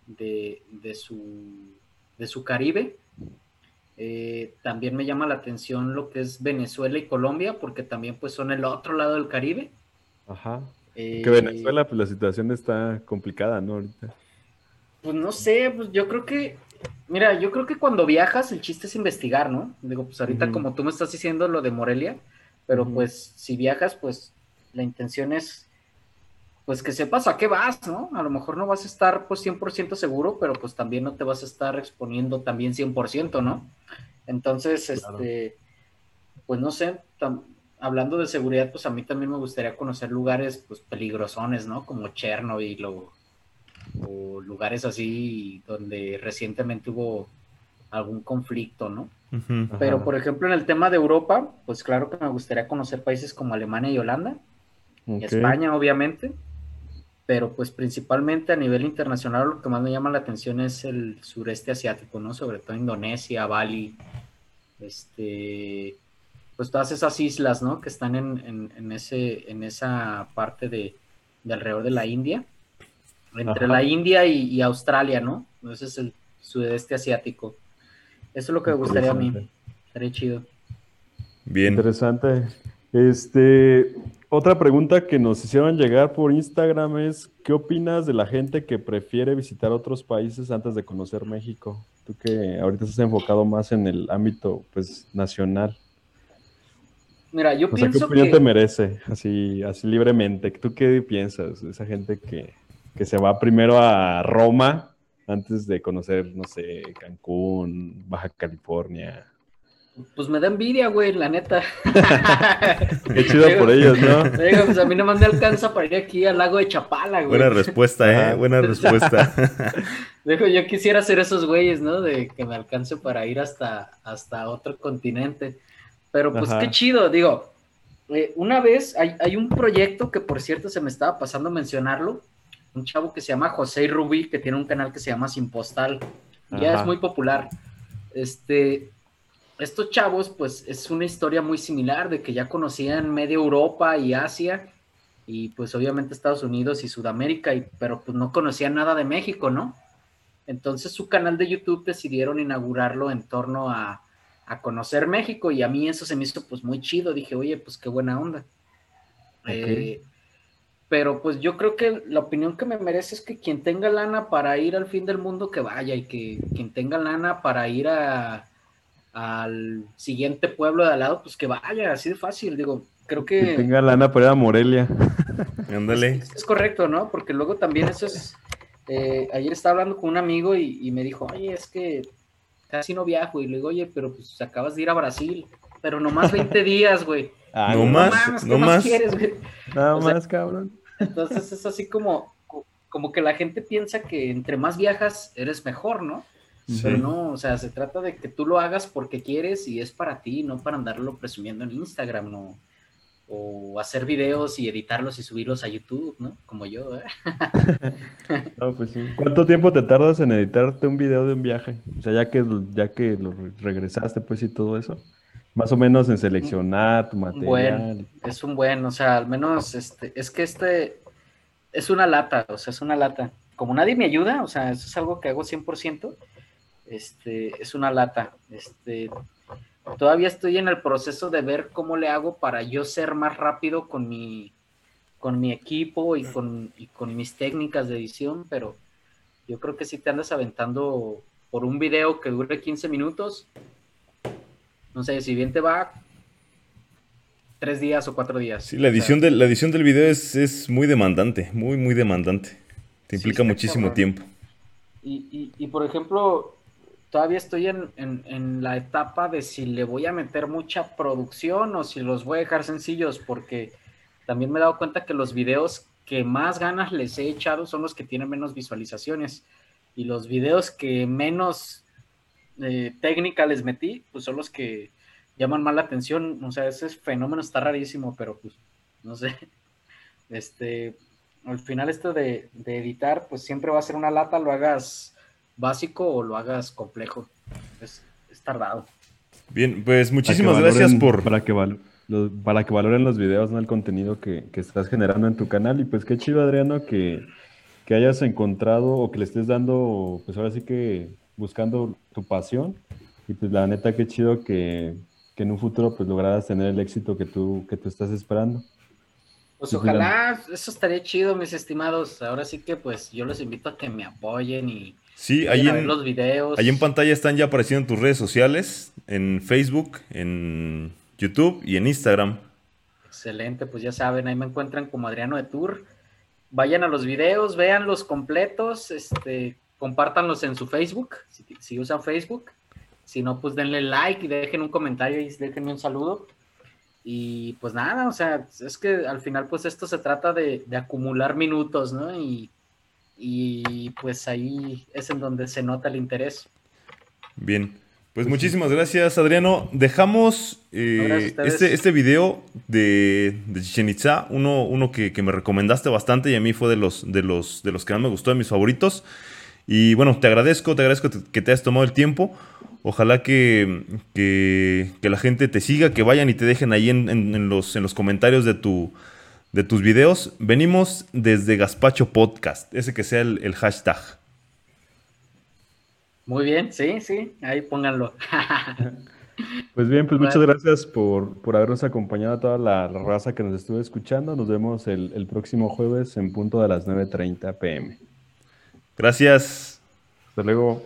de, su, de su Caribe. Eh, también me llama la atención lo que es Venezuela y Colombia, porque también pues son el otro lado del Caribe. Ajá. que Venezuela, pues la situación está complicada, ¿no? Ahorita. Pues no sé, pues yo creo que, mira, yo creo que cuando viajas el chiste es investigar, ¿no? Digo, pues ahorita como tú me estás diciendo lo de Morelia, pero pues si viajas, pues la intención es, pues que sepas a qué vas, ¿no? A lo mejor no vas a estar pues 100% seguro, pero pues también no te vas a estar exponiendo también 100%, ¿no? Entonces, este, pues no sé, hablando de seguridad, pues a mí también me gustaría conocer lugares pues peligrosones, ¿no? Como Chernobyl o o lugares así donde recientemente hubo algún conflicto, ¿no? Pero, por ejemplo, en el tema de Europa, pues claro que me gustaría conocer países como Alemania y Holanda, España, obviamente, pero pues principalmente a nivel internacional lo que más me llama la atención es el sureste asiático, ¿no? Sobre todo Indonesia, Bali, este, pues todas esas islas, ¿no? Que están en, ese, en esa parte de, de alrededor de la India entre la India y, Australia, ¿no? Ese es el sudeste asiático. Eso es lo que me gustaría a mí. Estaría chido. Bien. Interesante. Este, otra pregunta que nos hicieron llegar por Instagram es, ¿qué opinas de la gente que prefiere visitar otros países antes de conocer México? Tú que ahorita estás enfocado más en el ámbito, pues, nacional. Mira, yo pienso ¿qué opinión te merece? Así, así libremente. ¿Tú qué piensas? Esa gente que que se va primero a Roma antes de conocer, no sé, Cancún, Baja California. Pues me da envidia, güey, la neta. (laughs) Qué chido por ellos, ¿no? Digo, pues a mí no me alcanza para ir aquí al lago de Chapala, güey. Buena respuesta, ¿eh? Buena respuesta. (laughs) Digo, yo quisiera ser esos güeyes, ¿no? De que me alcance para ir hasta, hasta otro continente. Pero pues qué chido, digo. Eh, una vez hay, hay un proyecto que, por cierto, se me estaba pasando mencionarlo, un chavo que se llama José Rubí, que tiene un canal que se llama Sin Postal. Ya es muy popular. Este, estos chavos, pues es una historia muy similar de que ya conocían media Europa y Asia y pues obviamente Estados Unidos y Sudamérica, y, pero pues no conocían nada de México, ¿no? Entonces su canal de YouTube decidieron inaugurarlo en torno a, a conocer México y a mí eso se me hizo pues muy chido. Dije, oye, pues qué buena onda. Eh, pero pues yo creo que la opinión que me merece es que quien tenga lana para ir al fin del mundo, que vaya, y que quien tenga lana para ir a, al siguiente pueblo de al lado, pues que vaya, así de fácil, digo, creo que... Que tenga lana para ir a Morelia. (laughs) Ándale. Es, correcto, ¿no? Porque luego también eso es... Eh, ayer estaba hablando con un amigo y, me dijo, oye, es que casi no viajo, y le digo, oye, pero pues acabas de ir a Brasil, pero nomás 20 días, güey. (laughs) Ah, no, más, no más. Quieres, Nada más, cabrón. Entonces es así como, como que la gente piensa que entre más viajas eres mejor, ¿no? Pero no, o sea, se trata de que tú lo hagas porque quieres y es para ti, no para andarlo presumiendo en Instagram, ¿no? O hacer videos y editarlos y subirlos a YouTube, ¿no? Como yo, ¿eh? (laughs) no, pues sí. ¿Cuánto tiempo te tardas en editarte un video de un viaje? O sea, ya que, ya que lo regresaste, pues, y todo eso. Más o menos en seleccionar tu material. es un buen, o sea, al menos este, es que este es una lata, o sea, es una lata. Como nadie me ayuda, o sea, eso es algo que hago 100%, este, es una lata. Este, todavía estoy en el proceso de ver cómo le hago para yo ser más rápido con mi, con mi equipo y con, y con mis técnicas de edición, pero yo creo que si te andas aventando por un video que dure 15 minutos, no sé, si bien te va tres días o cuatro días. Sí, la edición, la edición del video es, muy demandante, muy, muy demandante. Te implica muchísimo tiempo. Y, por ejemplo, todavía estoy en, la etapa de si le voy a meter mucha producción o si los voy a dejar sencillos, porque también me he dado cuenta que los videos que más ganas les he echado son los que tienen menos visualizaciones. Y los videos que menos eh, técnica les metí, pues son los que llaman más la atención. O sea, ese fenómeno está rarísimo, pero pues, no sé. (laughs) Este, al final esto de, editar, pues siempre va a ser una lata, lo hagas básico o lo hagas complejo. Es, tardado. Bien, pues muchísimas gracias por... Para que, para que valoren los videos, ¿no? El contenido que, estás generando en tu canal. Y pues qué chido, Adriano, que, que hayas encontrado o que le estés dando, pues ahora sí que buscando tu pasión. Y pues la neta, qué chido que, que en un futuro pues lograras tener el éxito que tú, que tú estás esperando. Pues ojalá, eso estaría chido, mis estimados. Ahora sí que pues yo los invito a que me apoyen y sí, ahí en, los videos. Ahí en pantalla están ya apareciendo tus redes sociales, en Facebook, en YouTube y en Instagram. Excelente, pues ya saben, ahí me encuentran como Adriano de Tour. Vayan a los videos, vean los completos, este, compártanlos en su Facebook, si, si usan Facebook. Si no, pues denle like y dejen un comentario y déjenme un saludo. Y pues nada, o sea, es que al final pues esto se trata de, acumular minutos, ¿no? Y, pues ahí es en donde se nota el interés. Bien, pues muchísimas gracias Adriano. Dejamos eh, este, este video de, de Chichen Itza, uno, uno que, me recomendaste bastante y a mí fue de los, de, los, de los que más me gustó, de mis favoritos. Y bueno, te agradezco, te agradezco que te hayas tomado el tiempo. Ojalá que, la gente te siga, que vayan y te dejen ahí en, los, en los comentarios de, tu, de tus videos. Venimos desde Gaspacho Podcast, ese que sea el, hashtag. Muy bien, sí, sí, ahí pónganlo. (laughs) Pues bien, pues muchas gracias por, habernos acompañado a toda la raza que nos estuvo escuchando. Nos vemos el, el próximo jueves en punto de las 9.30 pm. Gracias. Hasta luego.